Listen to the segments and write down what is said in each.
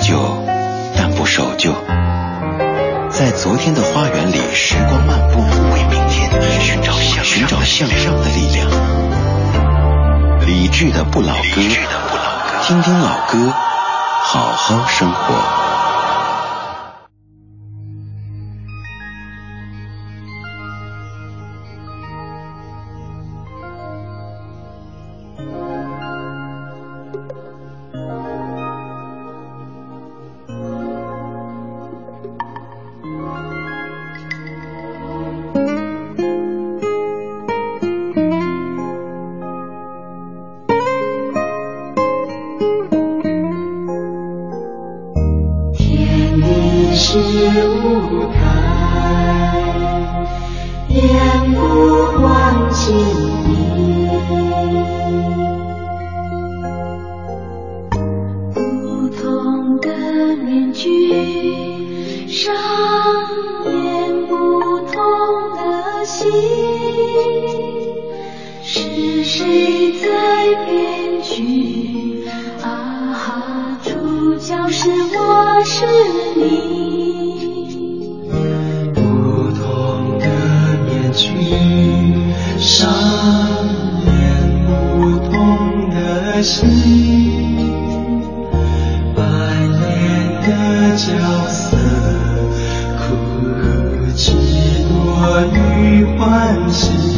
旧，但不守旧。在昨天的花园里，时光漫步，为明天寻找向寻找向上的力量。理智的不老歌，听听老歌，好好生活。这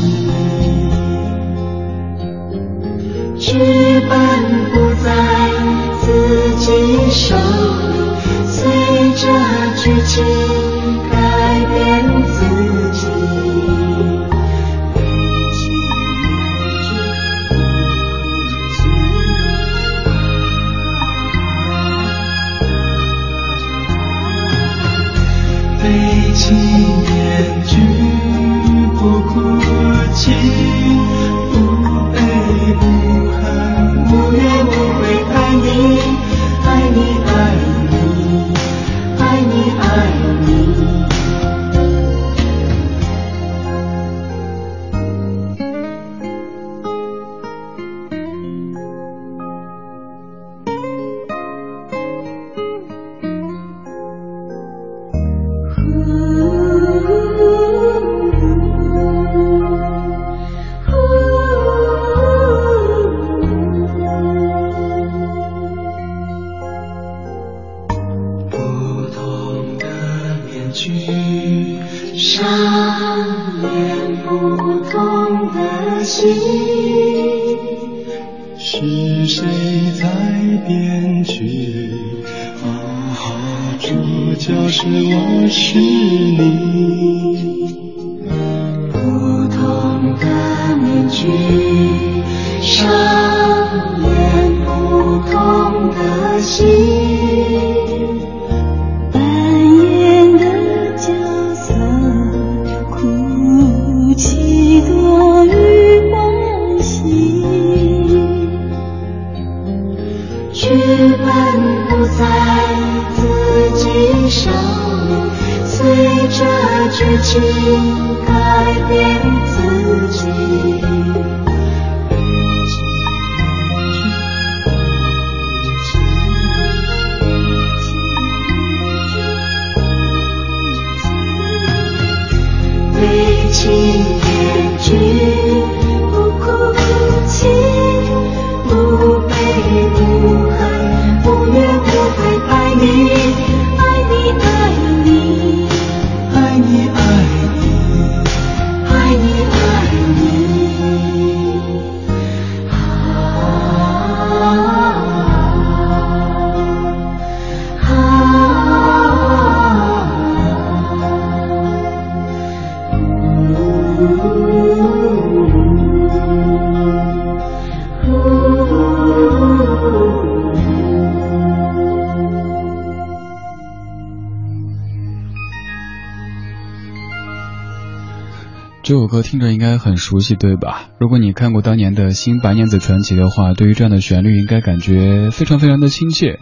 听着应该很熟悉，对吧？如果你看过当年的《新白娘子传奇》的话，对于这样的旋律应该感觉非常非常的亲切。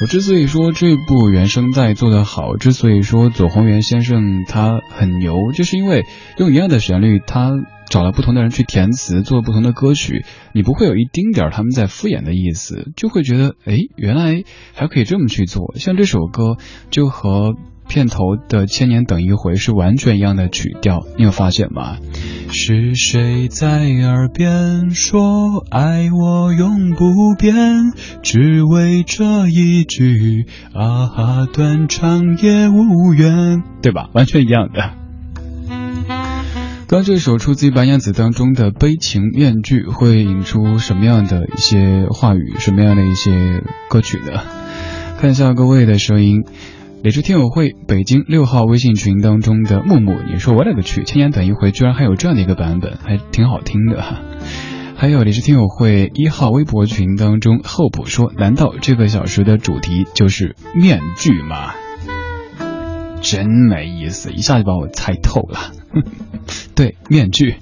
我之所以说这部原声带做得好，之所以说左宏元先生他很牛，就是因为用一样的旋律，他找了不同的人去填词，做了不同的歌曲，你不会有一丁点儿他们在敷衍的意思，就会觉得，哎，原来还可以这么去做。像这首歌，就和。片头的《千年等一回》是完全一样的曲调，你有发现吗？是谁在耳边说爱我永不变，只为这一句啊哈，断肠也无缘，对吧？完全一样的。刚这首出自于白娘子当中的悲情面具，会引出什么样的一些话语，什么样的一些歌曲呢？看一下各位的声音。理智听友会北京六号微信群当中的木木，你说我勒个去，千年等一回，居然还有这样的一个版本，还挺好听的。还有理智听友会一号微博群当中候补说，难道这个小时的主题就是面具吗？真没意思，一下就把我猜透了。对，面具。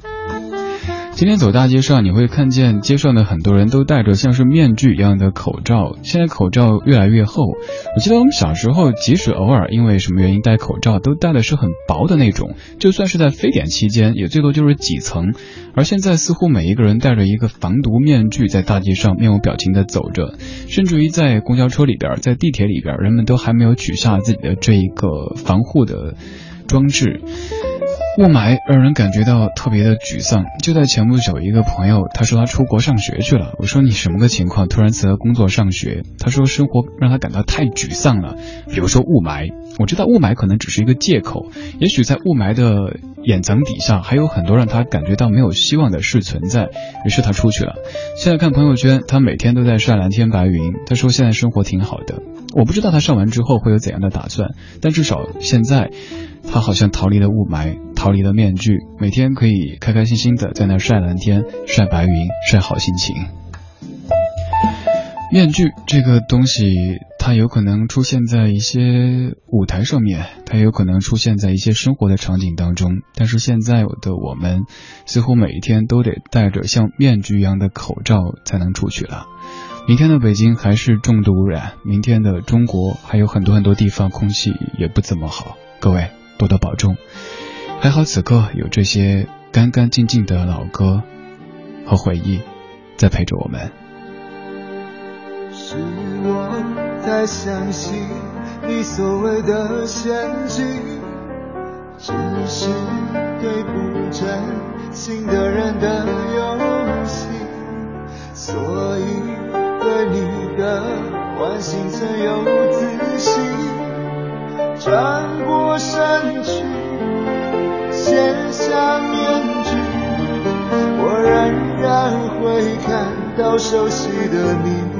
今天走大街上，你会看见街上的很多人都戴着像是面具一样的口罩。现在口罩越来越厚，我记得我们小时候，即使偶尔因为什么原因戴口罩，都戴的是很薄的那种，就算是在非典期间，也最多就是几层。而现在似乎每一个人戴着一个防毒面具，在大街上面无表情的走着，甚至于在公交车里边，在地铁里边，人们都还没有取下自己的这一个防护的装置。雾霾让人感觉到特别的沮丧。就在前不久，一个朋友他说他出国上学去了。我说你什么个情况？突然辞了工作上学？他说生活让他感到太沮丧了。比如说雾霾，我知道雾霾可能只是一个借口，也许在雾霾的掩层底下还有很多让他感觉到没有希望的事存在。于是他出去了。现在看朋友圈，他每天都在晒蓝天白云。他说现在生活挺好的。我不知道他上完之后会有怎样的打算，但至少现在。他好像逃离了雾霾，逃离了面具，每天可以开开心心的在那晒蓝天、晒白云、晒好心情。面具这个东西，它有可能出现在一些舞台上面，它有可能出现在一些生活的场景当中。但是现在的我们，似乎每一天都得戴着像面具一样的口罩才能出去了。明天的北京还是重度污染，明天的中国还有很多很多地方空气也不怎么好，各位。多多保重，还好此刻有这些干干净净的老歌和回忆在陪着我们。是我太相信你所谓的陷阱，只是对不真心的人的游戏，所以对你的关心存有自信。转过身去，卸下面具，我仍然会看到熟悉的你。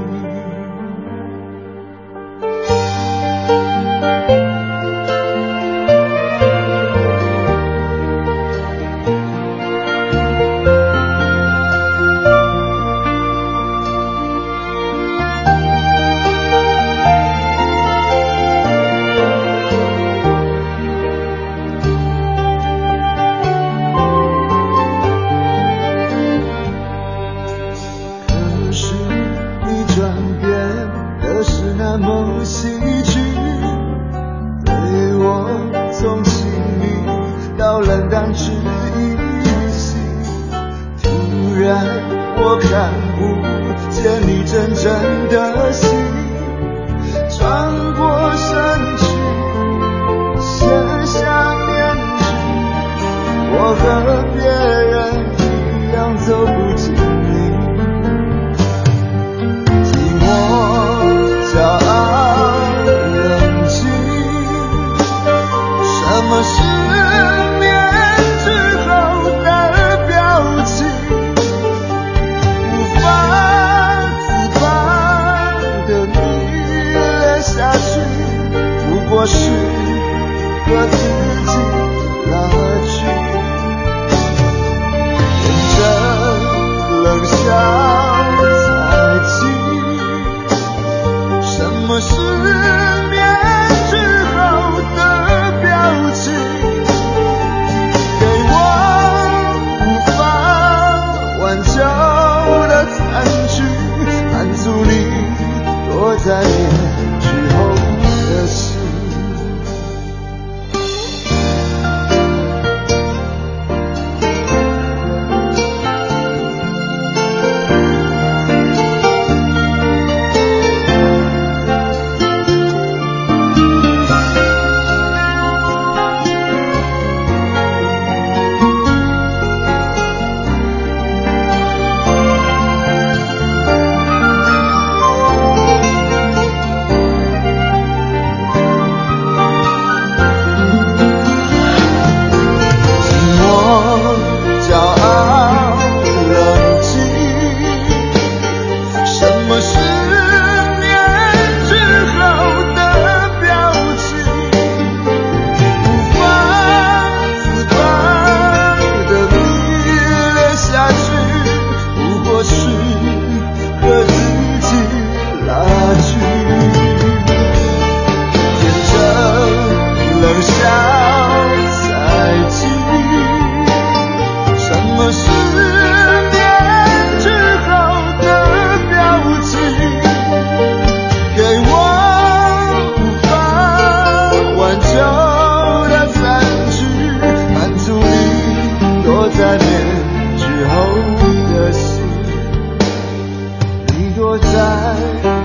躲在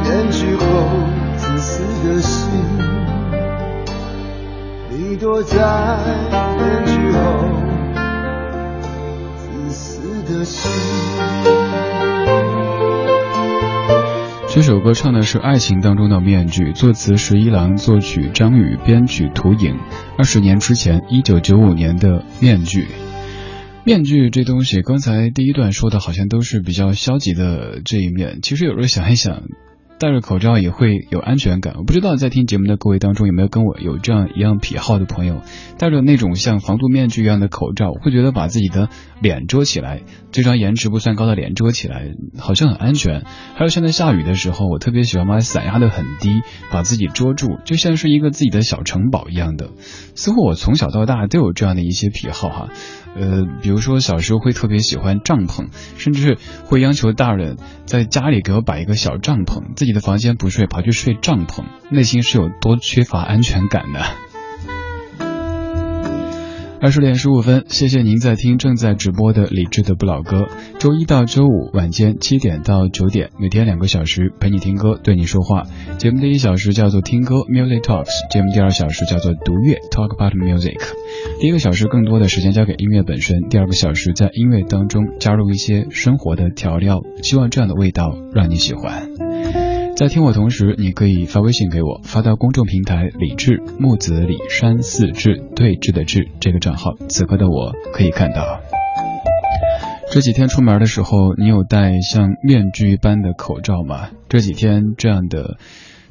面具后自私的心你躲在面具后自私的心这首歌唱的是爱情当中的面具作词十一郎作曲张宇编曲图影二十年之前一九九五年的面具。面具这东西，刚才第一段说的好像都是比较消极的这一面。其实有时候想一想，戴着口罩也会有安全感。我不知道在听节目的各位当中有没有跟我有这样一样癖好的朋友，戴着那种像防毒面具一样的口罩，会觉得把自己的脸遮起来，这张颜值不算高的脸遮起来，好像很安全。还有现在下雨的时候，我特别喜欢把伞压得很低，把自己遮住，就像是一个自己的小城堡一样的。似乎我从小到大都有这样的一些癖好哈。呃，比如说小时候会特别喜欢帐篷，甚至会央求大人在家里给我摆一个小帐篷，自己的房间不睡，跑去睡帐篷，内心是有多缺乏安全感的。二十点十五分，谢谢您在听正在直播的李志的不老歌。周一到周五晚间七点到九点，每天两个小时陪你听歌，对你说话。节目第一小时叫做听歌 Music Talks，节目第二小时叫做读乐 Talk About Music。第一个小时更多的时间交给音乐本身，第二个小时在音乐当中加入一些生活的调料，希望这样的味道让你喜欢。在听我同时，你可以发微信给我，发到公众平台李智木子李山四志对峙的志这个账号。此刻的我可以看到，这几天出门的时候，你有戴像面具一般的口罩吗？这几天这样的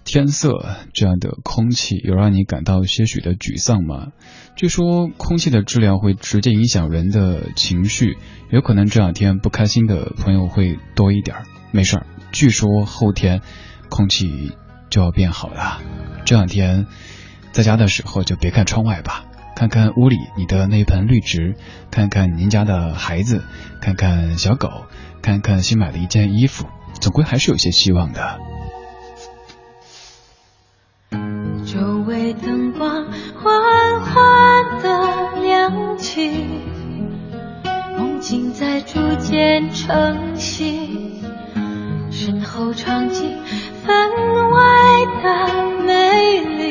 天色，这样的空气，有让你感到些许的沮丧吗？据说空气的质量会直接影响人的情绪，有可能这两天不开心的朋友会多一点。没事儿，据说后天。空气就要变好了。这两天在家的时候就别看窗外吧，看看屋里你的那盆绿植，看看您家的孩子，看看小狗，看看新买的一件衣服，总归还是有些希望的。周围灯光缓缓的亮起，梦境在逐渐成型，身后场景。分外的美丽，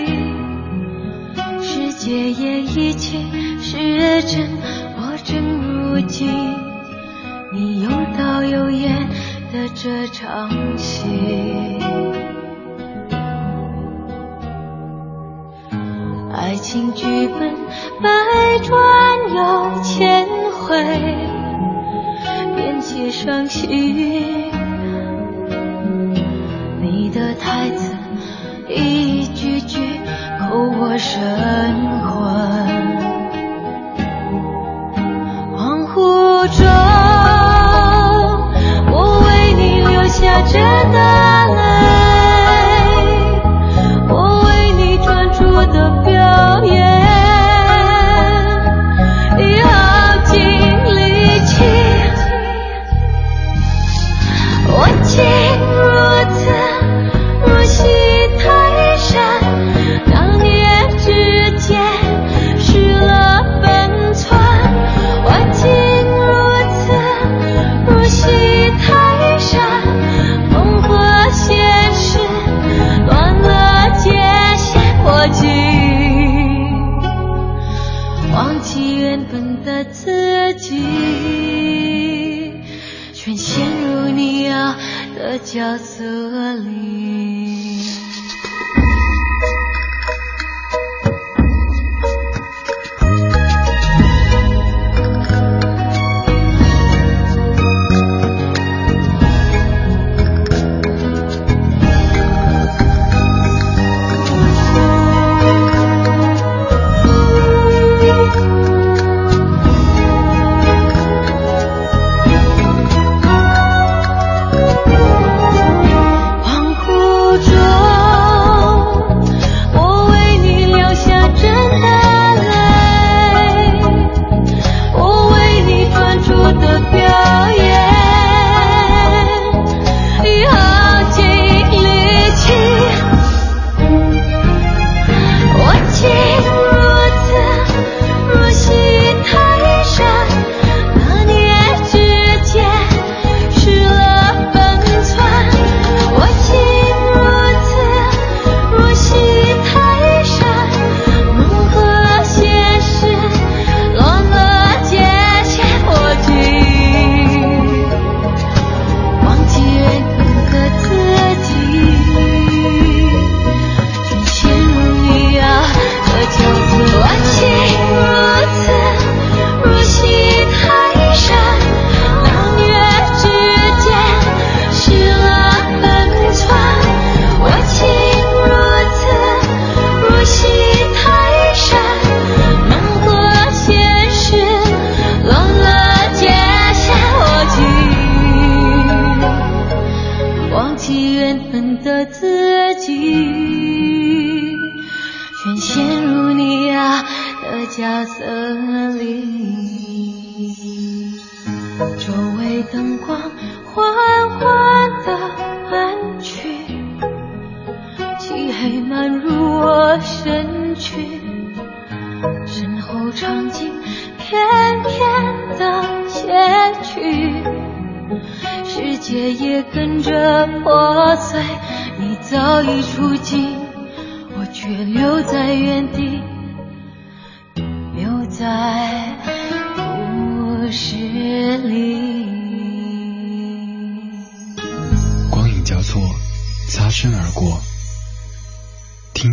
世界也一切是真，我正如今，你有导有演的这场戏。爱情剧本百转又千回，便接上幸的台词一句句扣我神魂，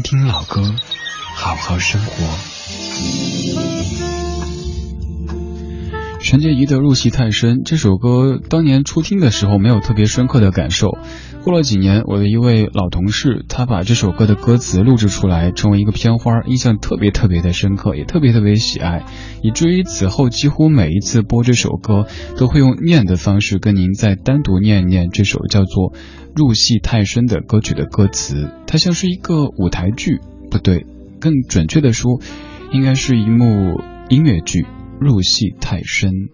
听老歌，好好生活。陈洁仪的入戏太深，这首歌当年初听的时候没有特别深刻的感受。过了几年，我的一位老同事，他把这首歌的歌词录制出来，成为一个片花，印象特别特别的深刻，也特别特别喜爱，以至于此后几乎每一次播这首歌，都会用念的方式跟您再单独念一念这首叫做《入戏太深》的歌曲的歌词。它像是一个舞台剧，不对，更准确的说，应该是一幕音乐剧。入戏太深，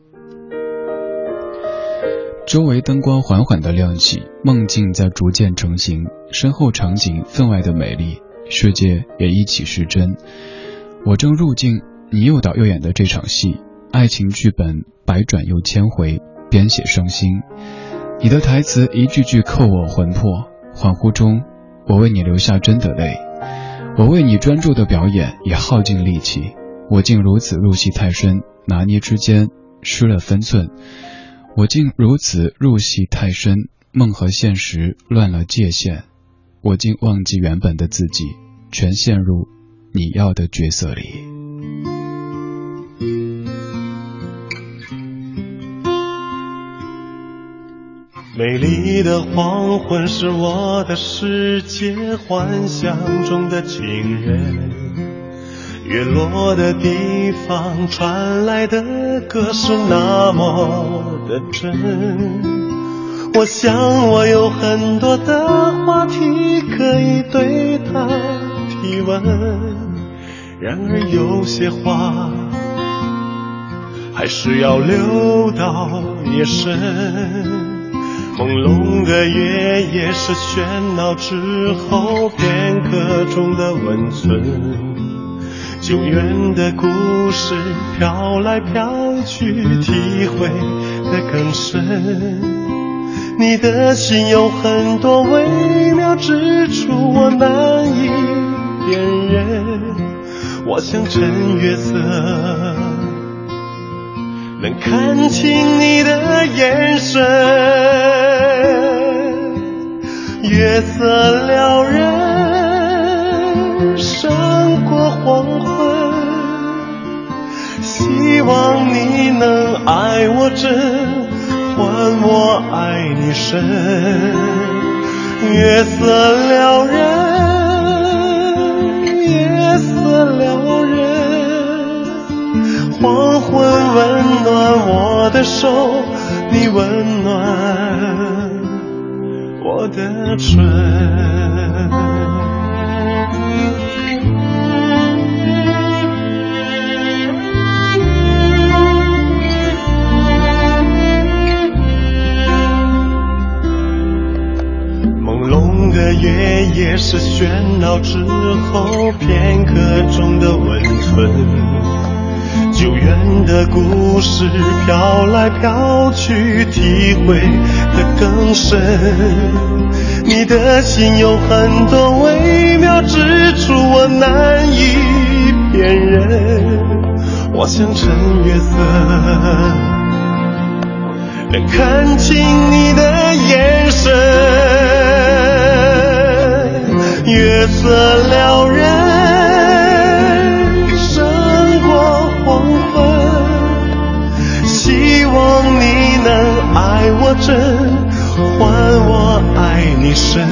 周围灯光缓缓的亮起，梦境在逐渐成型，身后场景分外的美丽，世界也一起失真。我正入境你又导又演的这场戏，爱情剧本百转又千回，编写伤心。你的台词一句句扣我魂魄，恍惚中我为你流下真的泪，我为你专注的表演也耗尽力气，我竟如此入戏太深。拿捏之间失了分寸，我竟如此入戏太深，梦和现实乱了界限，我竟忘记原本的自己，全陷入你要的角色里。美丽的黄昏是我的世界，幻想中的情人。月落的地方传来的歌是那么的真，我想我有很多的话题可以对他提问，然而有些话还是要留到夜深，朦胧的月夜是喧闹之后片刻中的温存。久远的故事飘来飘去，体会的更深。你的心有很多微妙之处，我难以辨认。我像趁月色，能看清你的眼神。月色撩人，胜过黄昏。希望你能爱我真，换我爱你深。月色撩人，月色撩人。黄昏温暖我的手，你温暖我的唇。是喧闹之后片刻中的温存，久远的故事飘来飘去，体会的更深。你的心有很多微妙之处，我难以辨认。我想趁月色，能看清你的眼神。月色撩人，胜过黄昏。希望你能爱我真，换我爱你深。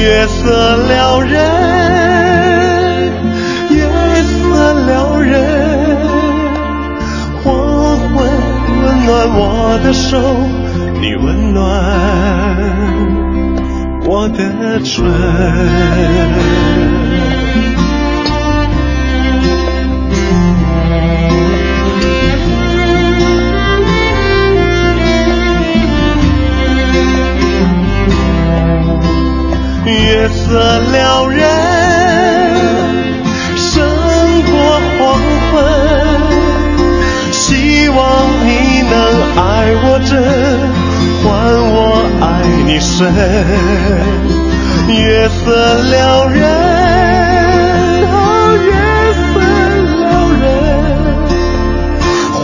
月色撩人，月色撩人。黄昏温暖我的手，你温暖。我的唇。月色撩人，胜过黄昏。希望你能爱我真，你深。月色撩人，哦，月色撩人。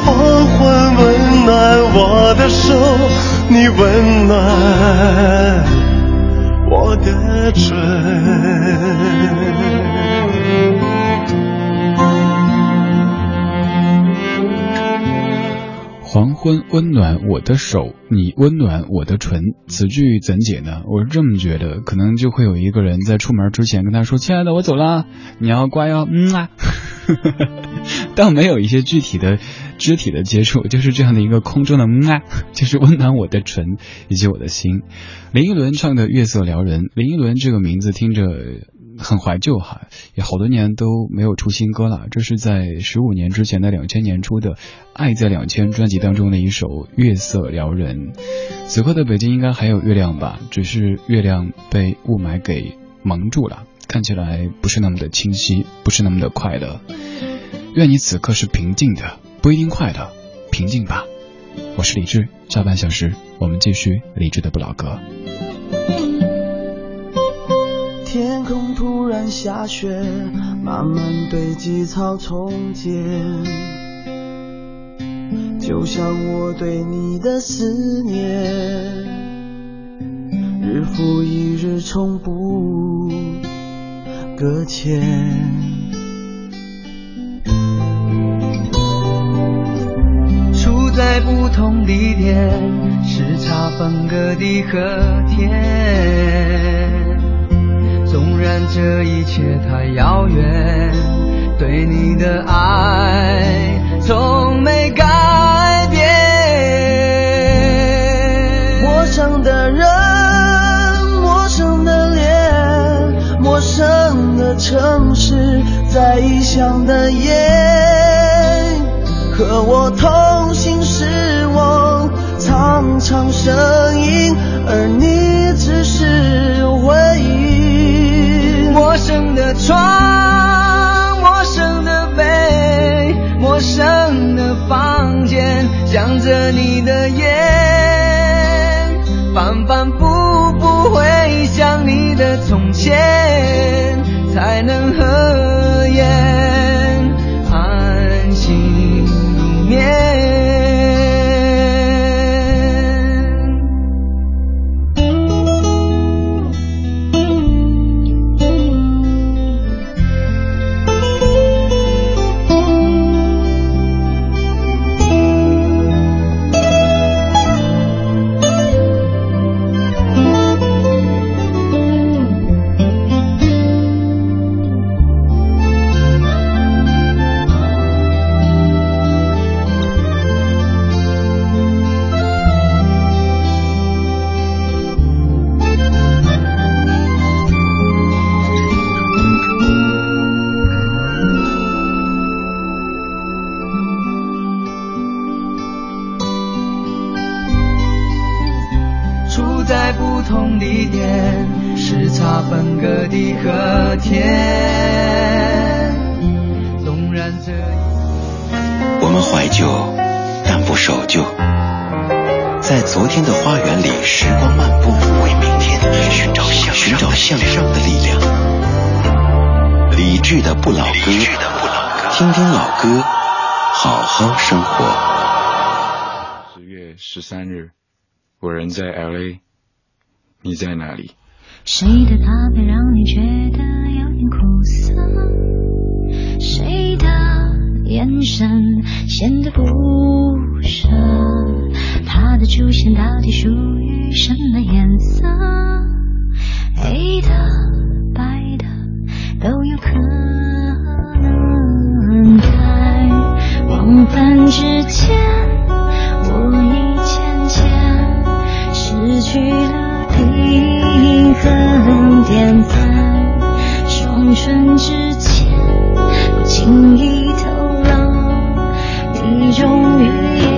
黄昏温暖我的手，你温暖。我的唇。黄昏温暖我的手，你温暖我的唇。此句怎解呢？我是这么觉得，可能就会有一个人在出门之前跟他说：“亲爱的，我走了，你要乖哦。”嗯啊。倒没有一些具体的肢体的接触，就是这样的一个空中的嗯啊，就是温暖我的唇以及我的心。林依轮唱的《月色撩人》，林依轮这个名字听着很怀旧哈，也好多年都没有出新歌了。这是在十五年之前的两千年出的《爱在两千》专辑当中的一首《月色撩人》。此刻的北京应该还有月亮吧，只是月亮被雾霾给蒙住了。看起来不是那么的清晰，不是那么的快乐。愿你此刻是平静的，不一定快乐，平静吧。我是李志，下半小时我们继续李志的不老歌。然下雪，慢慢堆积草丛间，就像我对你的思念，日复一日，从不。搁浅，处在不同地点，时差分割地和天。然这一切太遥远，对你的爱从没改变。陌生的人。陌生的脸，陌生的城市在异乡的夜，和我同行是我苍苍身影，而你想着你的眼，反反复复回想你的从前。才能和在 LA，你在哪里？谁的咖啡让你觉得有点苦涩？谁的眼神显得不舍？他的出现到底属于什么颜色？黑的、白的都有可能。平凡之间，我已渐渐失去了平衡，点在双唇之间，不经意透露一种语言。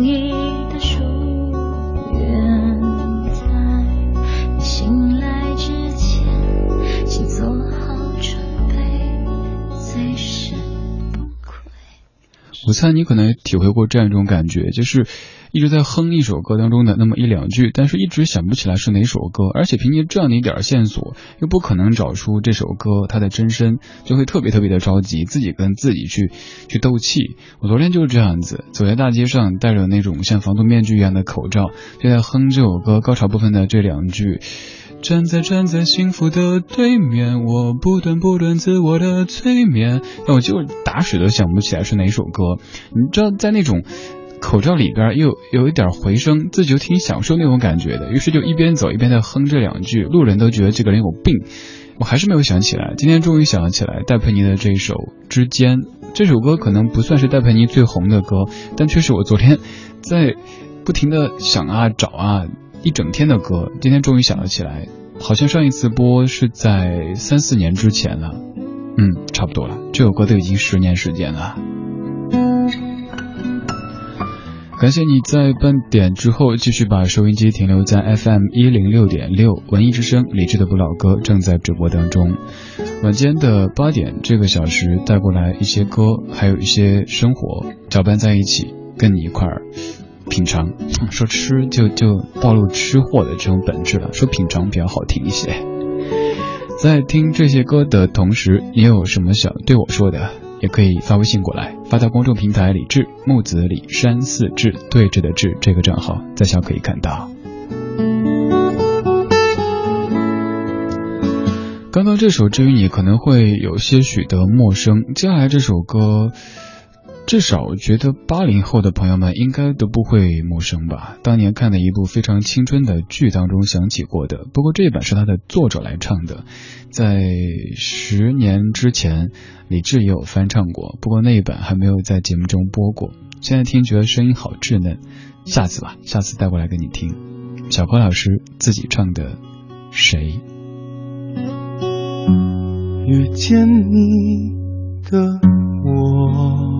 yeah. 我猜你可能也体会过这样一种感觉，就是一直在哼一首歌当中的那么一两句，但是一直想不起来是哪首歌，而且凭借这样的一点线索，又不可能找出这首歌它的真身，就会特别特别的着急，自己跟自己去去斗气。我昨天就是这样子，走在大街上，戴着那种像防毒面具一样的口罩，就在哼这首歌高潮部分的这两句。站在站在幸福的对面，我不断不断自我的催眠，那我就打死都想不起来是哪首歌。你知道，在那种口罩里边又有一点回声，自己就挺享受那种感觉的。于是就一边走一边在哼这两句，路人都觉得这个人有病。我还是没有想起来，今天终于想起来戴佩妮的这一首《之间》这首歌，可能不算是戴佩妮最红的歌，但却是我昨天在不停的想啊找啊。一整天的歌，今天终于想了起来，好像上一次播是在三四年之前了，嗯，差不多了，这首歌都已经十年时间了。感谢你在半点之后继续把收音机停留在 FM 一零六点六文艺之声，理智的不老歌正在直播当中。晚间的八点这个小时带过来一些歌，还有一些生活搅拌在一起，跟你一块儿。品尝，说吃就就暴露吃货的这种本质了。说品尝比较好听一些。在听这些歌的同时，你有什么想对我说的，也可以发微信过来，发到公众平台李志木子李山寺志对峙的志这个账号，在下可以看到。刚刚这首至于你可能会有些许的陌生，接下来这首歌。至少我觉得八零后的朋友们应该都不会陌生吧。当年看的一部非常青春的剧当中响起过的，不过这一版是他的作者来唱的，在十年之前李志也有翻唱过，不过那一版还没有在节目中播过。现在听觉得声音好稚嫩，下次吧，下次带过来给你听。小柯老师自己唱的《谁》。遇见你的我。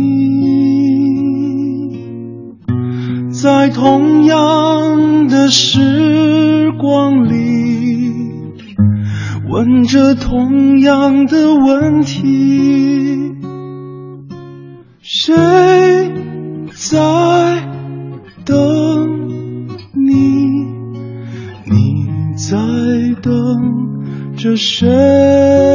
在同样的时光里，问着同样的问题，谁在等你？你在等着谁？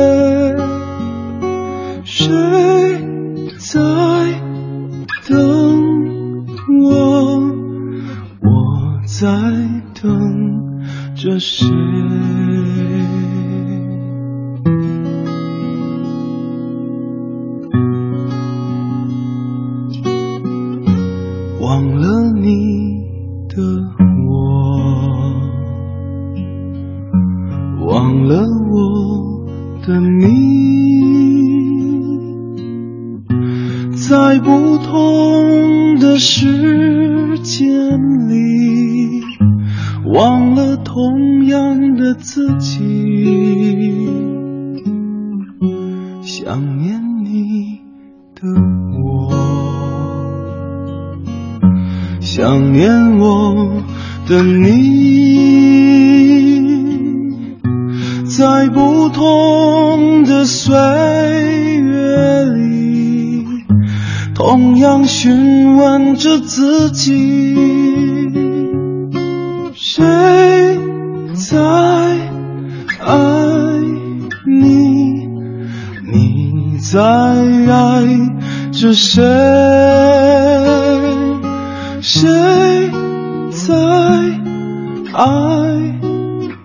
爱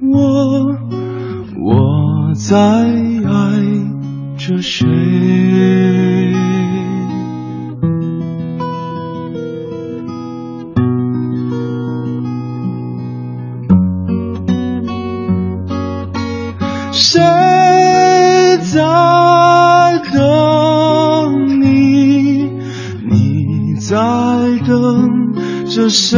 我？我在爱着谁？谁在等你？你在等着？谁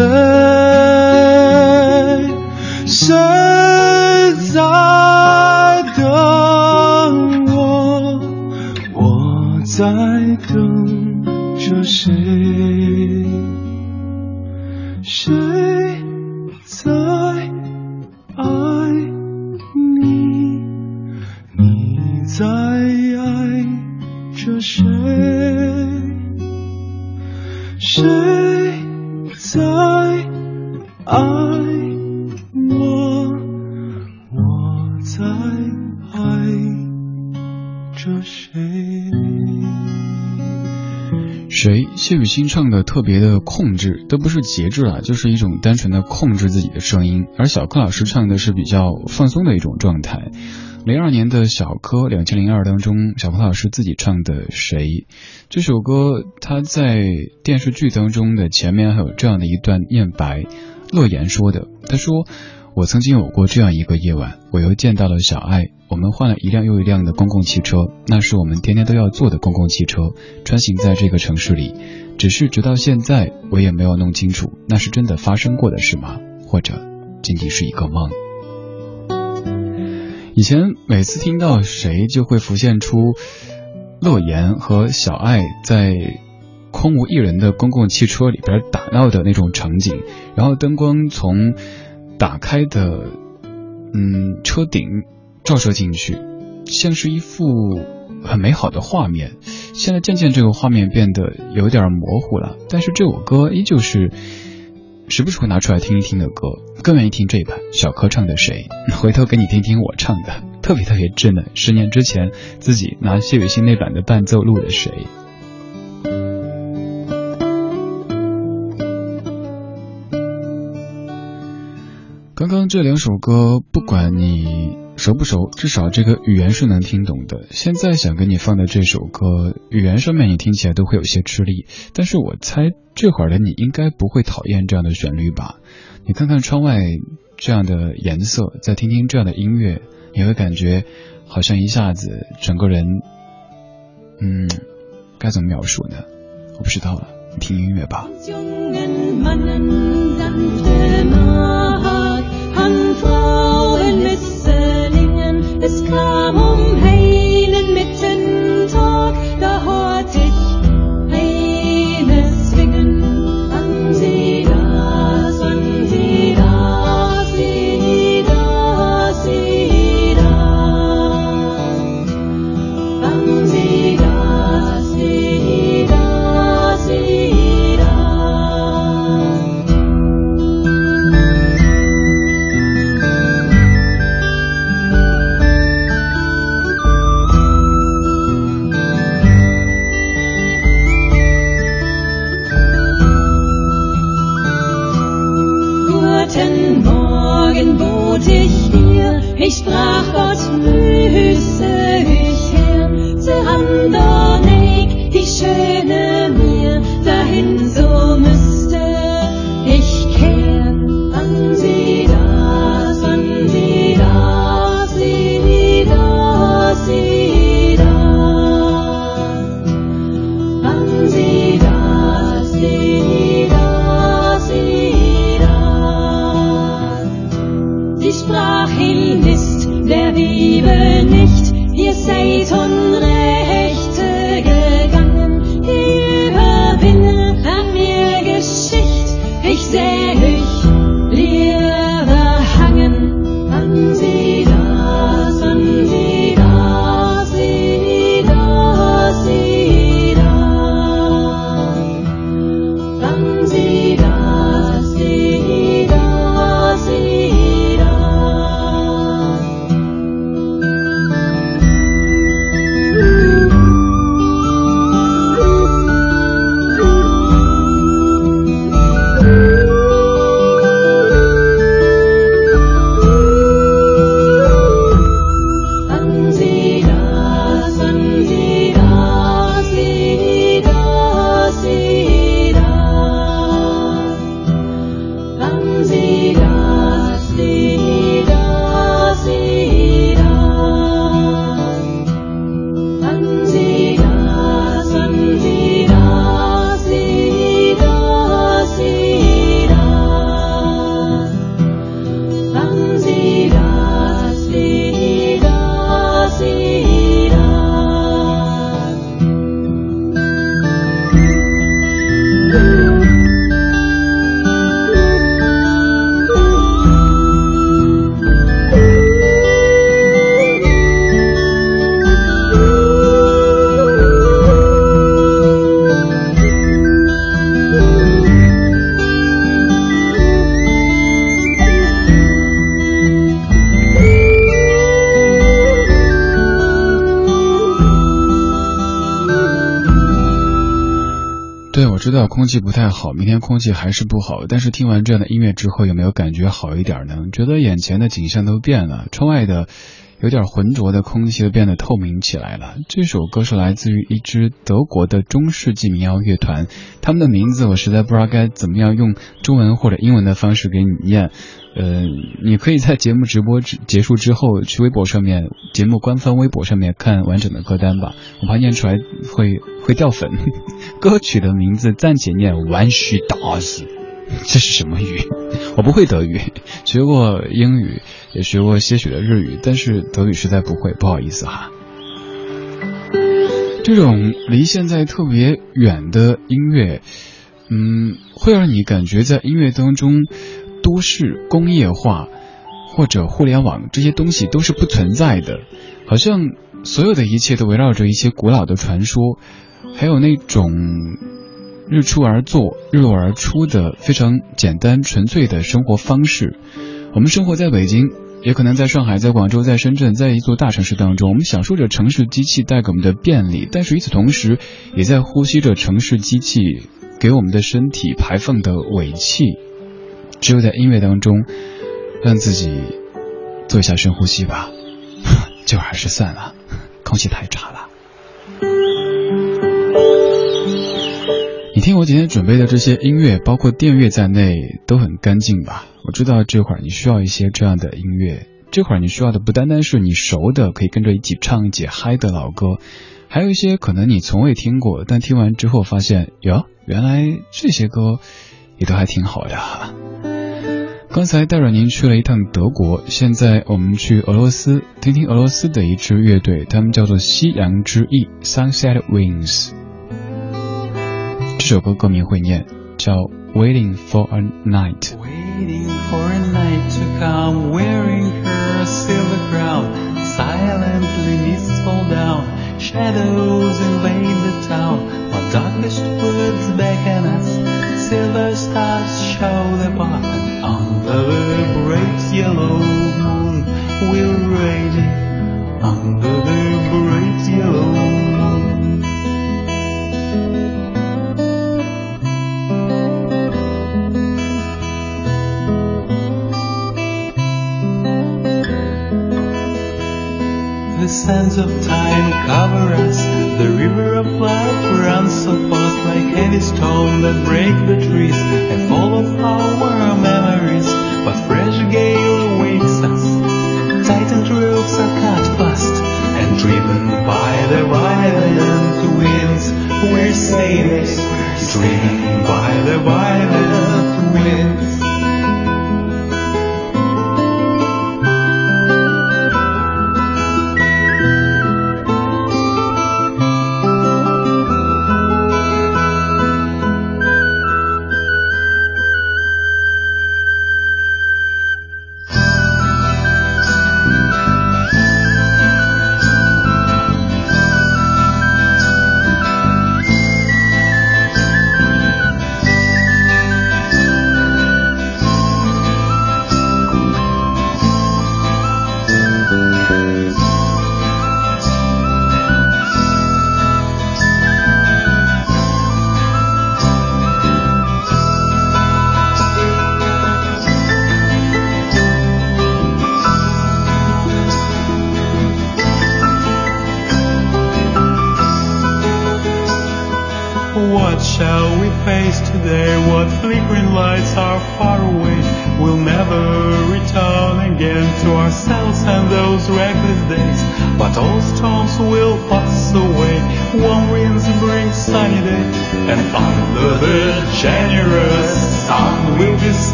谁？谢雨欣唱的特别的控制，都不是节制了，就是一种单纯的控制自己的声音。而小柯老师唱的是比较放松的一种状态。零二年的小柯，两千零二当中，小柯老师自己唱的《谁》这首歌，他在电视剧当中的前面还有这样的一段念白，乐言说的，他说。我曾经有过这样一个夜晚，我又见到了小爱，我们换了一辆又一辆的公共汽车，那是我们天天都要坐的公共汽车，穿行在这个城市里。只是直到现在，我也没有弄清楚，那是真的发生过的事吗？或者仅仅是一个梦？以前每次听到谁，就会浮现出乐言和小爱在空无一人的公共汽车里边打闹的那种场景，然后灯光从打开的嗯车顶照射进去，像是一幅很美好的画面。现在渐渐这个画面变得有点模糊了，但是这首歌依旧是时不时会拿出来听一听的歌。更愿意听这一版小柯唱的《谁》，回头给你听听我唱的，特别特别稚嫩。十年之前自己拿谢雨欣那版的伴奏录的《谁》。刚刚这两首歌，不管你熟不熟，至少这个语言是能听懂的。现在想给你放的这首歌，语言上面你听起来都会有些吃力，但是我猜这会儿的你应该不会讨厌这样的旋律吧？你看看窗外这样的颜色，再听听这样的音乐，你会感觉好像一下子整个人，嗯，该怎么描述呢？我不知道了，听音乐吧。空气不太好，明天空气还是不好。但是听完这样的音乐之后，有没有感觉好一点呢？觉得眼前的景象都变了，窗外的有点浑浊的空气都变得透明起来了。这首歌是来自于一支德国的中世纪民谣乐团，他们的名字我实在不知道该怎么样用中文或者英文的方式给你念。呃，你可以在节目直播结束之后去微博上面，节目官方微博上面看完整的歌单吧，我怕念出来会会掉粉。歌曲的名字暂且念 One She Does，这是什么语？我不会德语，学过英语，也学过些许的日语，但是德语实在不会，不好意思哈。这种离现在特别远的音乐，嗯，会让你感觉在音乐当中，都市工业化或者互联网这些东西都是不存在的，好像所有的一切都围绕着一些古老的传说，还有那种日出而作、日落而出的非常简单纯粹的生活方式。我们生活在北京。也可能在上海、在广州、在深圳，在一座大城市当中，我们享受着城市机器带给我们的便利，但是与此同时，也在呼吸着城市机器给我们的身体排放的尾气。只有在音乐当中，让自己做一下深呼吸吧，就还是算了，空气太差了。你听我今天准备的这些音乐，包括电乐在内，都很干净吧？我知道这会儿你需要一些这样的音乐，这会儿你需要的不单单是你熟的可以跟着一起唱一起嗨的老歌，还有一些可能你从未听过，但听完之后发现，哟，原来这些歌也都还挺好的。刚才带着您去了一趟德国，现在我们去俄罗斯，听听俄罗斯的一支乐队，他们叫做夕阳之翼 （Sunset Wings）。这首歌歌名会念，叫《Waiting for a Night》。 Waiting for a night to come, wearing her silver crown. Silently mists fall down, shadows invade Sands of time cover us. The river of life runs so fast like heavy stone that break the trees and fall of our memories. But fresh gale wakes us. Tightened ropes are cut fast and driven by the violent winds. We're sailors, driven by the violent winds.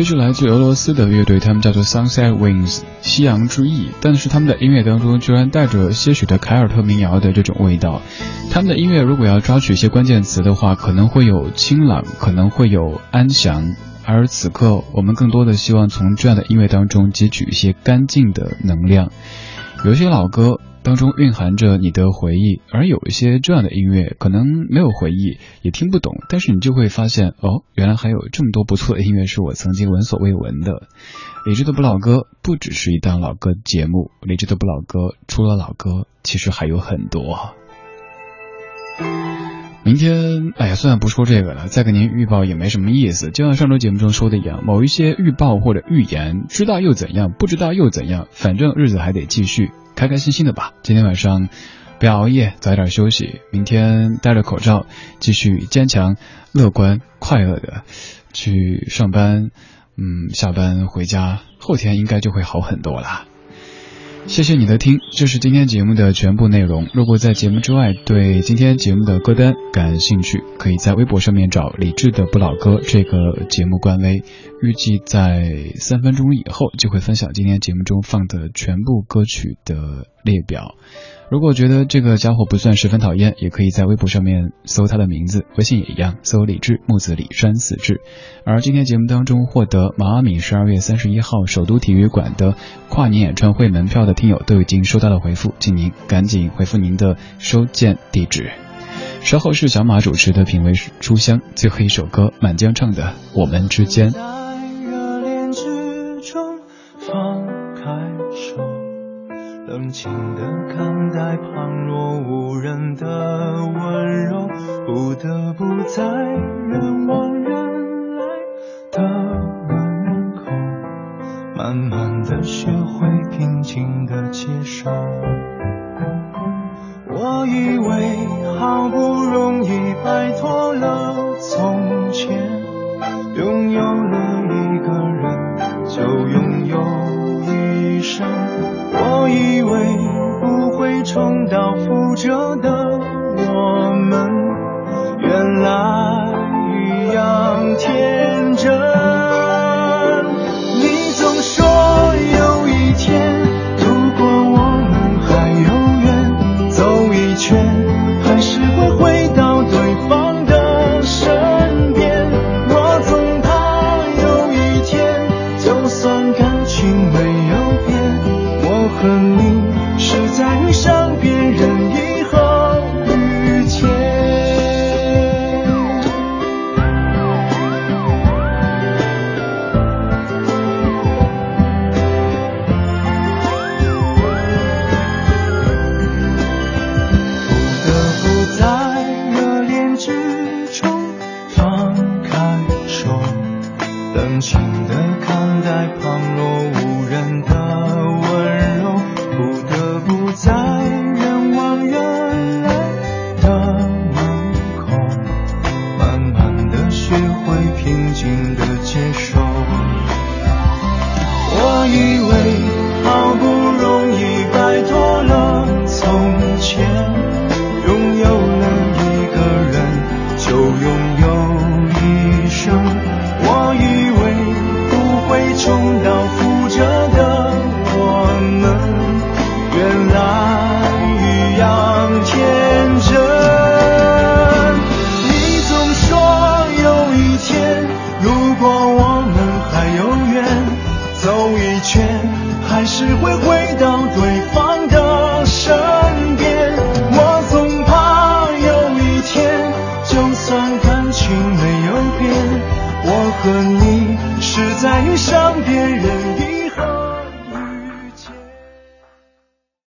这是来自俄罗斯的乐队，他们叫做 Sunset Wings 夕阳之翼，但是他们的音乐当中居然带着些许的凯尔特民谣的这种味道。他们的音乐如果要抓取一些关键词的话，可能会有清朗，可能会有安详，而此刻我们更多的希望从这样的音乐当中汲取一些干净的能量。有些老歌。当中蕴含着你的回忆，而有一些这样的音乐，可能没有回忆，也听不懂，但是你就会发现，哦，原来还有这么多不错的音乐是我曾经闻所未闻的。理智的不老歌不只是一档老歌节目，理智的不老歌除了老歌，其实还有很多。明天，哎呀，算了，不说这个了，再给您预报也没什么意思。就像上周节目中说的一样，某一些预报或者预言，知道又怎样，不知道又怎样，反正日子还得继续。开开心心的吧，今天晚上不要熬夜，早点休息。明天戴着口罩，继续坚强、乐观、快乐的去上班，嗯，下班回家，后天应该就会好很多了。谢谢你的听，这是今天节目的全部内容。如果在节目之外对今天节目的歌单感兴趣，可以在微博上面找李志的不老歌这个节目官微，预计在三分钟以后就会分享今天节目中放的全部歌曲的列表。如果觉得这个家伙不算十分讨厌，也可以在微博上面搜他的名字，微信也一样，搜李志木子李山死志。而今天节目当中获得马阿敏十二月三十一号首都体育馆的跨年演唱会门票的听友都已经收到了回复，请您赶紧回复您的收件地址。稍后是小马主持的品味书香，最后一首歌满江唱的《我们之间》。冷静地看待旁若无人的温柔，不得不在人往人来的门口，慢慢的学会平静的接受。我以为好不容易摆脱了从前，拥有了一个人就拥有我以为不会重蹈覆辙的我们原来一样天真。你总说有一天